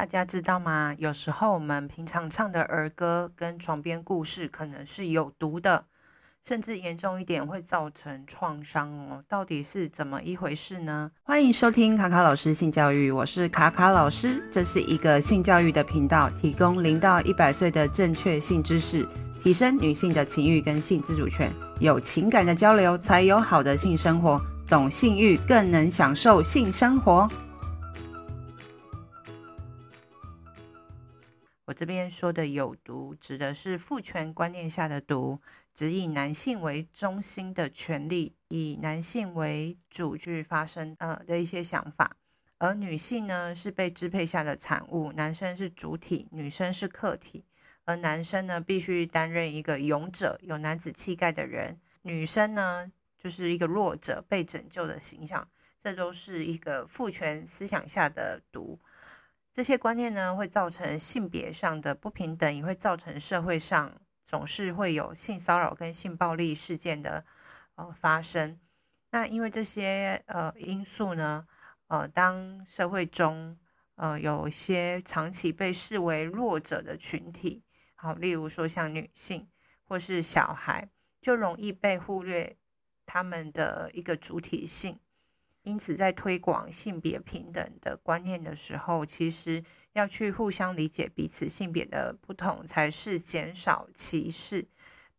大家知道吗？有时候我们平常唱的儿歌跟床边故事可能是有毒的，甚至严重一点会造成创伤哦。到底是怎么一回事呢？欢迎收听卡卡老师性教育，我是卡卡老师，这是一个性教育的频道，提供零到一百岁的正确性知识，提升女性的情欲跟性自主权。有情感的交流，才有好的性生活。懂性欲，更能享受性生活。我这边说的有毒，指的是父权观念下的毒，指以男性为中心的权利，以男性为主去发生呃的一些想法，而女性呢是被支配下的产物，男生是主体，女生是客体，而男生呢必须担任一个勇者，有男子气概的人，女生呢就是一个弱者，被拯救的形象，这都是一个父权思想下的毒。这些观念呢，会造成性别上的不平等，也会造成社会上总是会有性骚扰跟性暴力事件的呃发生。那因为这些呃因素呢，呃，当社会中呃有一些长期被视为弱者的群体，好，例如说像女性或是小孩，就容易被忽略他们的一个主体性。因此，在推广性别平等的观念的时候，其实要去互相理解彼此性别的不同，才是减少歧视、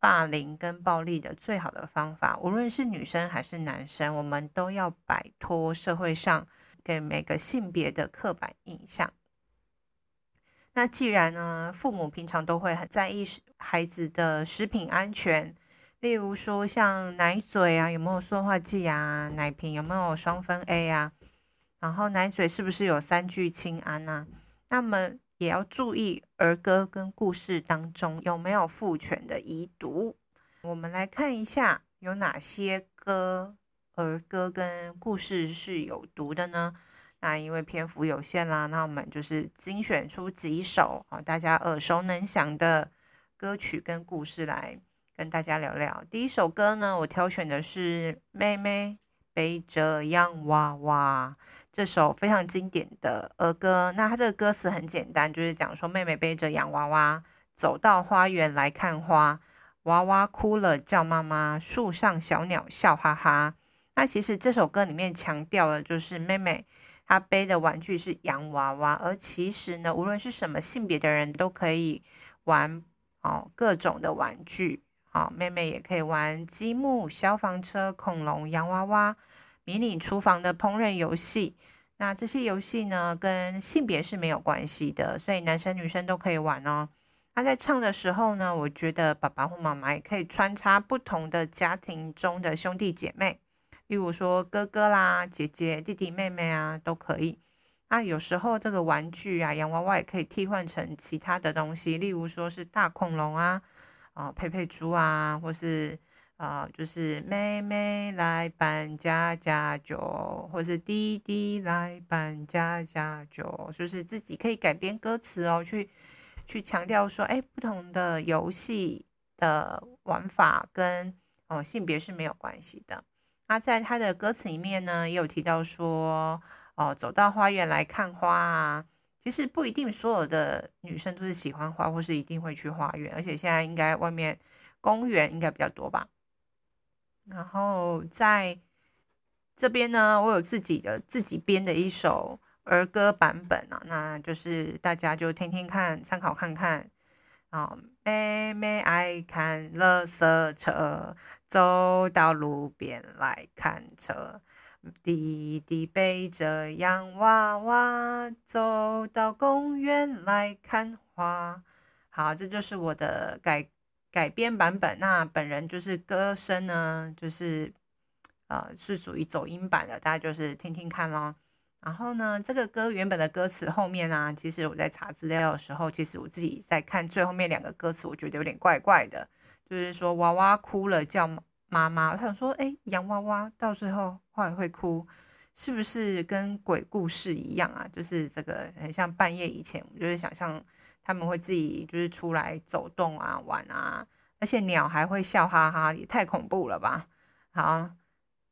霸凌跟暴力的最好的方法。无论是女生还是男生，我们都要摆脱社会上给每个性别的刻板印象。那既然呢，父母平常都会很在意孩子的食品安全。例如说，像奶嘴啊，有没有塑化剂啊？奶瓶有没有双酚 A 啊？然后奶嘴是不是有三聚氰胺啊？那么也要注意儿歌跟故事当中有没有父权的遗毒。我们来看一下有哪些歌、儿歌跟故事是有毒的呢？那因为篇幅有限啦，那我们就是精选出几首啊，大家耳熟能详的歌曲跟故事来。跟大家聊聊，第一首歌呢，我挑选的是《妹妹背着洋娃娃》这首非常经典的儿歌。那它这个歌词很简单，就是讲说妹妹背着洋娃娃走到花园来看花，娃娃哭了叫妈妈，树上小鸟笑哈哈。那其实这首歌里面强调的就是妹妹她背的玩具是洋娃娃，而其实呢，无论是什么性别的人都可以玩哦各种的玩具。好，妹妹也可以玩积木、消防车、恐龙、洋娃娃、迷你厨房的烹饪游戏。那这些游戏呢，跟性别是没有关系的，所以男生女生都可以玩哦。那在唱的时候呢，我觉得爸爸或妈妈也可以穿插不同的家庭中的兄弟姐妹，例如说哥哥啦、姐姐、弟弟、妹妹啊，都可以。那有时候这个玩具啊，洋娃娃也可以替换成其他的东西，例如说是大恐龙啊。啊，佩佩猪啊，或是啊，就是妹妹来搬家家酒，或是弟弟来搬家家酒，就是自己可以改编歌词哦，去去强调说，哎，不同的游戏的玩法跟哦性别是没有关系的。那在他的歌词里面呢，也有提到说，哦，走到花园来看花啊。其实不一定所有的女生都是喜欢花，或是一定会去花园，而且现在应该外面公园应该比较多吧。然后在这边呢，我有自己的自己编的一首儿歌版本啊，那就是大家就听听看，参考看看啊。妹妹爱看垃圾车，走到路边来看车。弟弟背着洋娃娃，走到公园来看花。好，这就是我的改改编版本。那本人就是歌声呢，就是呃是属于走音版的，大家就是听听看咯。然后呢，这个歌原本的歌词后面啊，其实我在查资料的时候，其实我自己在看最后面两个歌词，我觉得有点怪怪的，就是说娃娃哭了叫妈妈，我想说，哎，洋娃娃到最后会会哭，是不是跟鬼故事一样啊？就是这个很像半夜以前，我就是想象他们会自己就是出来走动啊、玩啊，而且鸟还会笑哈哈，也太恐怖了吧？好，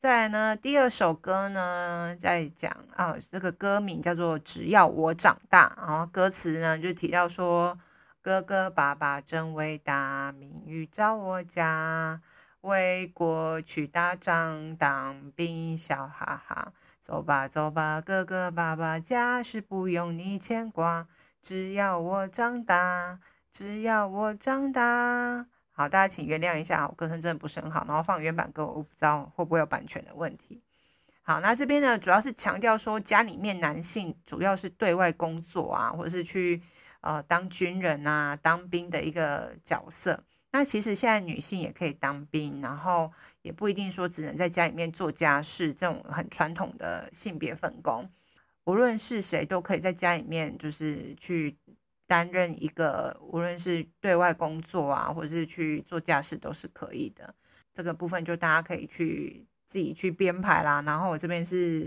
再来呢，第二首歌呢，在讲啊，这个歌名叫做《只要我长大》，然后歌词呢就提到说，哥哥爸爸真伟大，名誉照我家，为国去打仗当兵，笑哈哈。走吧走吧，哥哥爸爸，家事不用你牵挂，只要我长大，只要我长大。好，大家请原谅一下，我歌声真的不是很好，然后放原版歌，我不知道会不会有版权的问题。好，那这边呢，主要是强调说，家里面男性主要是对外工作啊，或者是去呃当军人啊、当兵的一个角色。那其实现在女性也可以当兵，然后也不一定说只能在家里面做家事，这种很传统的性别分工，无论是谁都可以在家里面就是去。担任一个无论是对外工作啊，或者是去做家事都是可以的。这个部分就大家可以去自己去编排啦。然后我这边是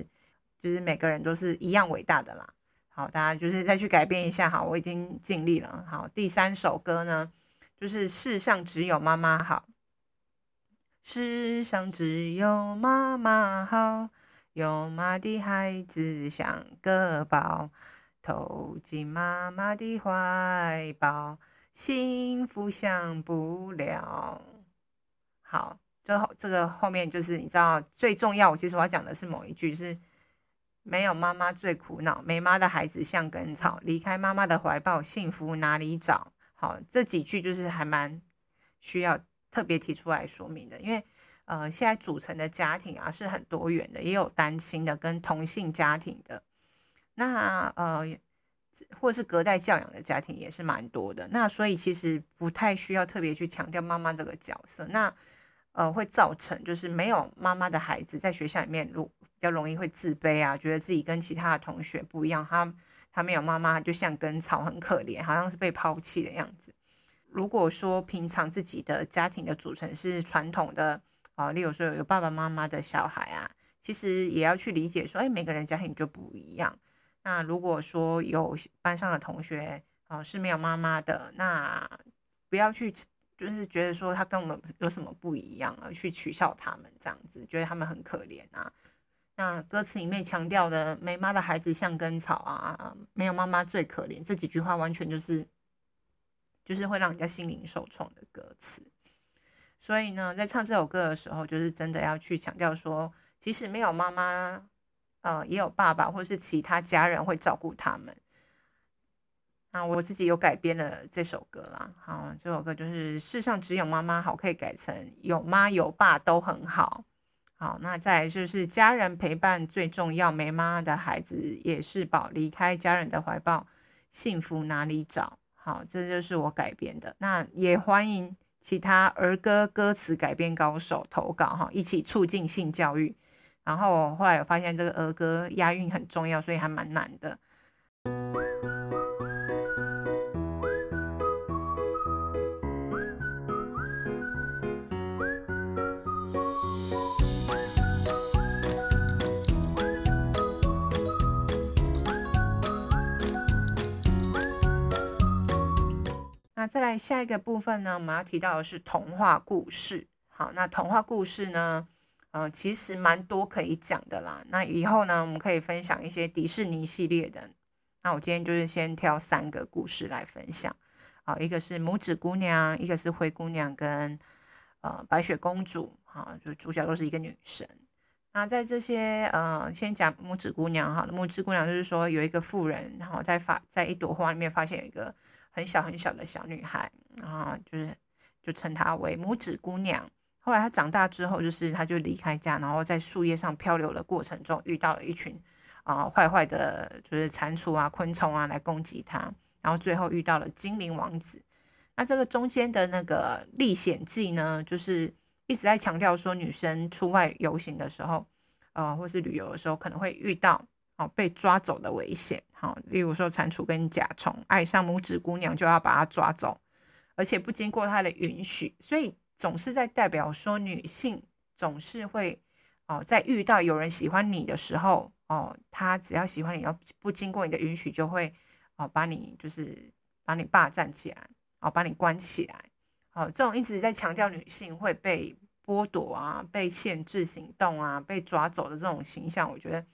就是每个人都是一样伟大的啦。好，大家就是再去改变一下。好，我已经尽力了。好，第三首歌呢，就是世上只有妈妈好。世上只有妈妈好，有妈的孩子像个宝。投进妈妈的怀抱，幸福享不了。好，最后这个后面就是你知道最重要。我其实我要讲的是某一句是：没有妈妈最苦恼，没妈的孩子像根草，离开妈妈的怀抱，幸福哪里找？好，这几句就是还蛮需要特别提出来说明的，因为呃，现在组成的家庭啊是很多元的，也有单亲的跟同性家庭的。那呃，或是隔代教养的家庭也是蛮多的。那所以其实不太需要特别去强调妈妈这个角色。那呃，会造成就是没有妈妈的孩子在学校里面，比较容易会自卑啊，觉得自己跟其他的同学不一样。他他没有妈妈，就像根草，很可怜，好像是被抛弃的样子。如果说平常自己的家庭的组成是传统的啊，例如说有爸爸妈妈的小孩啊，其实也要去理解说，哎，每个人家庭就不一样。那如果说有班上的同学啊、是没有妈妈的，那不要去就是觉得说他跟我们有什么不一样而去取笑他们这样子，觉得他们很可怜啊。那歌词里面强调的“没妈的孩子像根草啊，没有妈妈最可怜”这几句话，完全就是就是会让人家心灵受创的歌词。所以呢，在唱这首歌的时候，就是真的要去强调说，即使没有妈妈。呃，也有爸爸或是其他家人会照顾他们。那我自己有改编了这首歌啦。好，这首歌就是世上只有妈妈好，可以改成有妈有爸都很好。好，那再来就是家人陪伴最重要，没妈的孩子也是宝，离开家人的怀抱，幸福哪里找？好，这就是我改编的。那也欢迎其他儿歌歌词改编高手投稿哈，一起促进性教育。然后后来有发现这个儿歌押韵很重要，所以还蛮难的。那再来下一个部分呢，我们要提到的是童话故事。好，那童话故事呢？嗯，其实蛮多可以讲的啦。那以后呢，我们可以分享一些迪士尼系列的。那我今天就是先挑三个故事来分享。好，一个是拇指姑娘，一个是灰姑娘，跟呃白雪公主。哈，就主角都是一个女神。那在这些呃，先讲拇指姑娘哈。拇指姑娘就是说有一个妇人，然后在发在一朵花里面发现有一个很小很小的小女孩，然后就是就称她为拇指姑娘。后来她长大之后，就是她就离开家，然后在树叶上漂流的过程中，遇到了一群啊坏坏的，就是蟾蜍啊、昆虫啊来攻击她，然后最后遇到了精灵王子。那这个中间的那个历险记呢，就是一直在强调说，女生出外游行的时候，呃，或是旅游的时候，可能会遇到哦被抓走的危险。好，例如说蟾蜍跟甲虫爱上拇指姑娘，就要把她抓走，而且不经过她的允许，所以。总是在代表说，女性总是会哦，在遇到有人喜欢你的时候哦，他只要喜欢你，要不经过你的允许，就会哦把你就是把你霸占起来，哦把你关起来，哦这种一直在强调女性会被剥夺啊、被限制行动啊、被抓走的这种形象，我觉得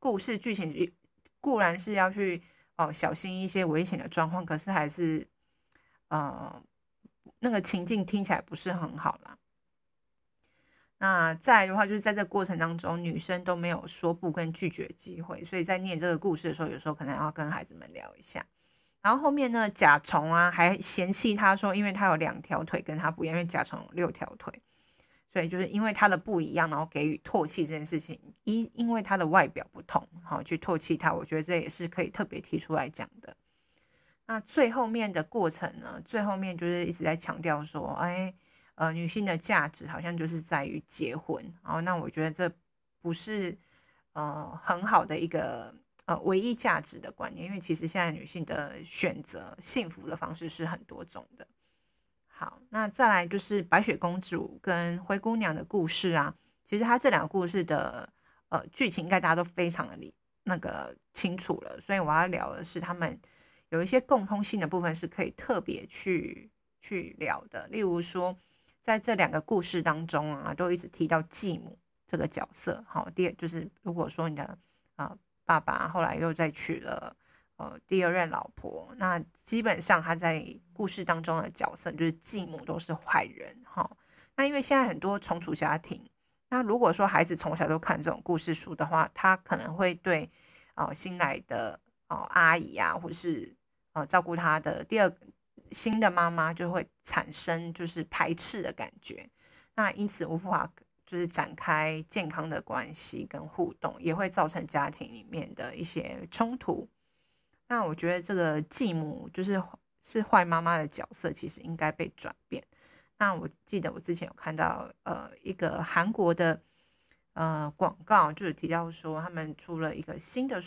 故事剧情固然是要去哦小心一些危险的状况，可是还是呃那个情境听起来不是很好啦。那再来的话，就是在这过程当中，女生都没有说不跟拒绝机会，所以在念这个故事的时候，有时候可能要跟孩子们聊一下。然后后面呢，甲虫啊还嫌弃他说，因为他有两条腿跟他不一样，因为甲虫有六条腿，所以就是因为他的不一样，然后给予唾弃这件事情，因因为他的外表不同，好去唾弃他，我觉得这也是可以特别提出来讲的。那最后面的过程呢，最后面就是一直在强调说，哎。呃，女性的价值好像就是在于结婚，然后那我觉得这不是呃很好的一个呃唯一价值的观念，因为其实现在女性的选择幸福的方式是很多种的。好，那再来就是白雪公主跟灰姑娘的故事啊，其实它这两个故事的呃剧情应该大家都非常的理那个清楚了，所以我要聊的是他们有一些共通性的部分是可以特别去去聊的，例如说。在这两个故事当中啊，都一直提到继母这个角色。好，第二就是如果说你的呃爸爸后来又再娶了呃第二任老婆，那基本上他在故事当中的角色就是继母都是坏人。哈，那因为现在很多重组家庭，那如果说孩子从小都看这种故事书的话，他可能会对呃新来的哦、阿姨啊，或是呃照顾他的第二。新的妈妈就会产生就是排斥的感觉，那因此无法就是展开健康的关系跟互动，也会造成家庭里面的一些冲突。那我觉得这个继母就是是坏妈妈的角色，其实应该被转变。那我记得我之前有看到呃一个韩国的呃广告，就是提到说他们出了一个新的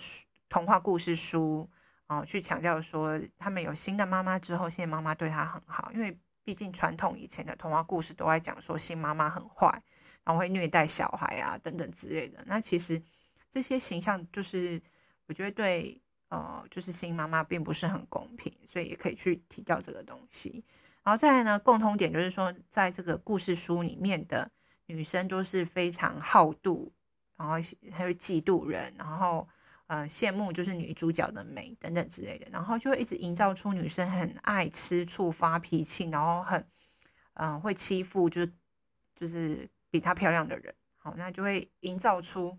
童话故事书。哦，去强调说他们有新的妈妈之后，现在妈妈对他很好，因为毕竟传统以前的童话故事都在讲说新妈妈很坏，然后会虐待小孩啊等等之类的。那其实这些形象就是我觉得对呃，就是新妈妈并不是很公平，所以也可以去提到这个东西。然后再来呢，共通点就是说，在这个故事书里面的女生都是非常好妒，然后还会嫉妒人，然后。呃，羡慕就是女主角的美等等之类的，然后就会一直营造出女生很爱吃醋、发脾气，然后很嗯、呃、会欺负就是就是比她漂亮的人，好，那就会营造出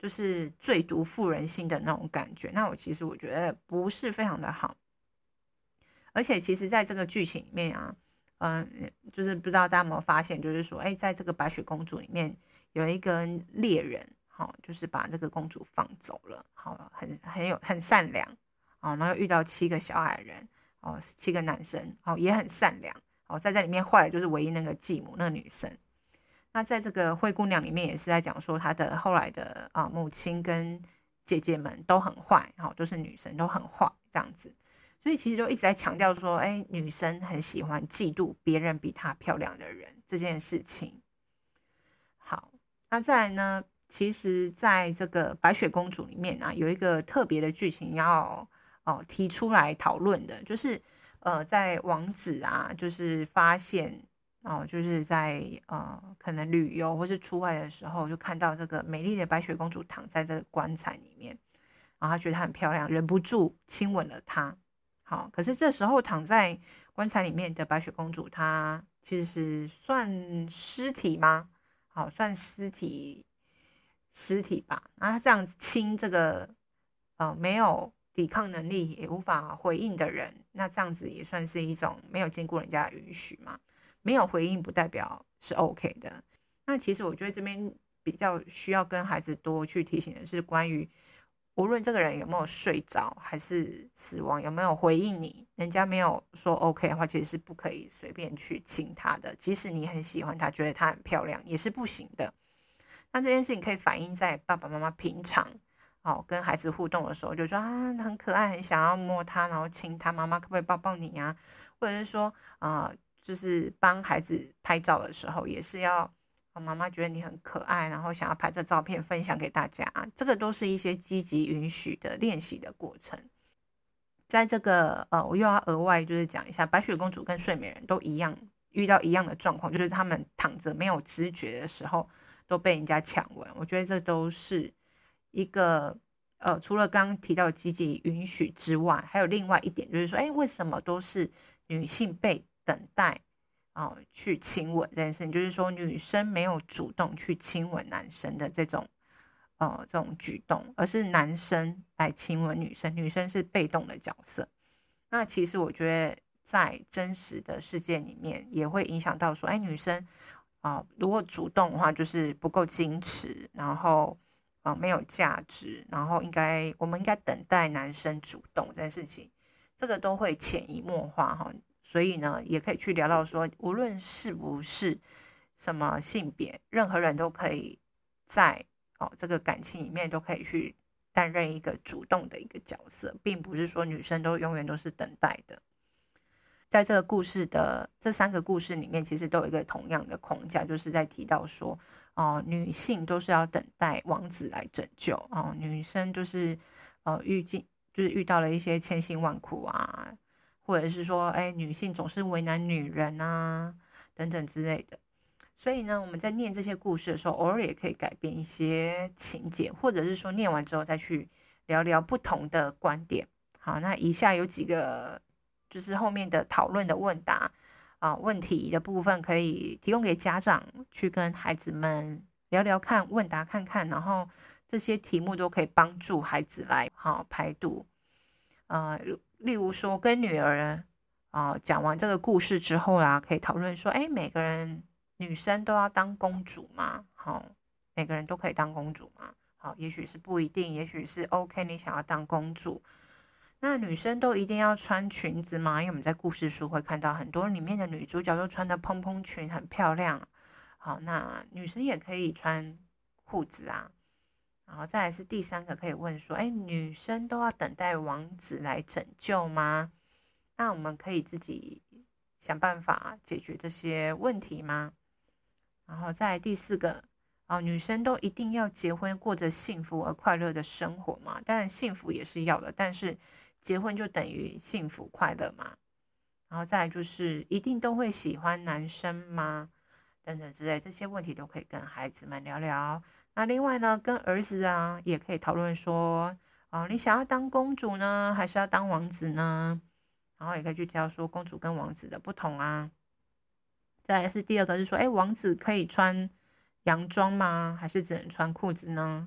就是最毒妇人心的那种感觉。那我其实我觉得不是非常的好，而且其实在这个剧情里面啊，嗯、就是不知道大家有没有发现，就是说，哎，在这个白雪公主里面有一个猎人。哦，就是把这个公主放走了，好，很很有很善良，哦，然后遇到七个小矮人，哦，七个男生，哦，也很善良，哦，在这里面坏的就是唯一那个继母那个女生。那在这个灰姑娘里面也是在讲说她的后来的啊母亲跟姐姐们都很坏，好，都是女生都很坏这样子，所以其实就一直在强调说，哎，女生很喜欢嫉妒别人比她漂亮的人这件事情。好，那再来呢？其实，在这个白雪公主里面啊，有一个特别的剧情要哦提出来讨论的，就是呃，在王子啊，就是发现哦，就是在呃可能旅游或是出外的时候，就看到这个美丽的白雪公主躺在这个棺材里面，然后他觉得她很漂亮，忍不住亲吻了她。好，可是这时候躺在棺材里面的白雪公主，她其实是算尸体吗？好，算尸体。尸体吧，那他这样亲这个呃没有抵抗能力也无法回应的人，那这样子也算是一种没有经过人家允许嘛？没有回应不代表是 OK 的。那其实我觉得这边比较需要跟孩子多去提醒的是，关于无论这个人有没有睡着还是死亡，有没有回应你，人家没有说 OK 的话，其实是不可以随便去亲他的。即使你很喜欢他，觉得他很漂亮，也是不行的。那这件事情可以反映在爸爸妈妈平常哦跟孩子互动的时候，就说啊很可爱，很想要摸他，然后亲他，妈妈可不可以抱抱你呀？或者是说啊、就是帮孩子拍照的时候，也是要妈妈觉得你很可爱，然后想要拍这照片分享给大家，这个都是一些积极允许的练习的过程。在这个呃，我又要额外就是讲一下，白雪公主跟睡美人都一样遇到一样的状况，就是他们躺着没有知觉的时候都被人家强吻。我觉得这都是一个呃，除了刚刚提到积极允许之外，还有另外一点就是说，哎，为什么都是女性被等待啊、呃、去亲吻这件事情？就是说女生没有主动去亲吻男生的这种呃这种举动，而是男生来亲吻女生，女生是被动的角色。那其实我觉得。在真实的世界里面，也会影响到说，哎，女生啊、如果主动的话，就是不够矜持，然后啊、没有价值，然后应该我们应该等待男生主动这件事情，这个都会潜移默化哈。所以呢，也可以去聊到说，无论是不是什么性别，任何人都可以在哦这个感情里面都可以去担任一个主动的一个角色，并不是说女生都永远都是等待的。在这个故事的这三个故事里面，其实都有一个同样的框架，就是在提到说，哦、女性都是要等待王子来拯救，哦、女生就是呃遇见就是遇到了一些千辛万苦啊，或者是说，哎，女性总是为难女人啊，等等之类的。所以呢，我们在念这些故事的时候，偶尔也可以改变一些情节，或者是说念完之后再去聊聊不同的观点。好，那以下有几个。就是后面的讨论的问答啊，问题的部分可以提供给家长去跟孩子们聊聊看，问答看看，然后这些题目都可以帮助孩子来好排毒。呃，例如说跟女儿啊讲完这个故事之后啊，可以讨论说，哎，每个人女生都要当公主吗？好，每个人都可以当公主吗？好，也许是不一定，也许是 OK，你想要当公主。那女生都一定要穿裙子吗？因为我们在故事书会看到很多里面的女主角都穿的蓬蓬裙，很漂亮。好，那女生也可以穿裤子啊。然后再来是第三个，可以问说：哎，女生都要等待王子来拯救吗？那我们可以自己想办法解决这些问题吗？然后再来第四个，哦，女生都一定要结婚，过着幸福而快乐的生活吗？当然，幸福也是要的，但是。结婚就等于幸福快乐吗？然后再来就是一定都会喜欢男生吗？等等之类这些问题都可以跟孩子们聊聊。那另外呢，跟儿子啊也可以讨论说，哦，你想要当公主呢，还是要当王子呢？然后也可以去挑说公主跟王子的不同啊。再来是第二个，是说，哎，王子可以穿洋装吗？还是只能穿裤子呢？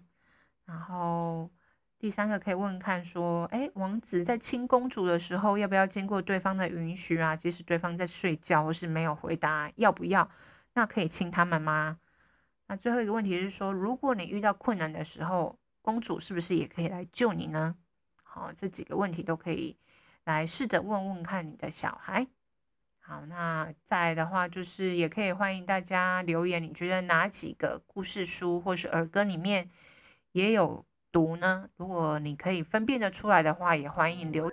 然后。第三个可以问问看，说，哎，王子在亲公主的时候，要不要经过对方的允许啊？即使对方在睡觉或是没有回答要不要，那可以亲他们吗？那最后一个问题是说，如果你遇到困难的时候，公主是不是也可以来救你呢？好，这几个问题都可以来试着问问看你的小孩。好，那再来的话，就是也可以欢迎大家留言，你觉得哪几个故事书或是儿歌里面也有？读呢？如果你可以分辨得出来的话，也欢迎留。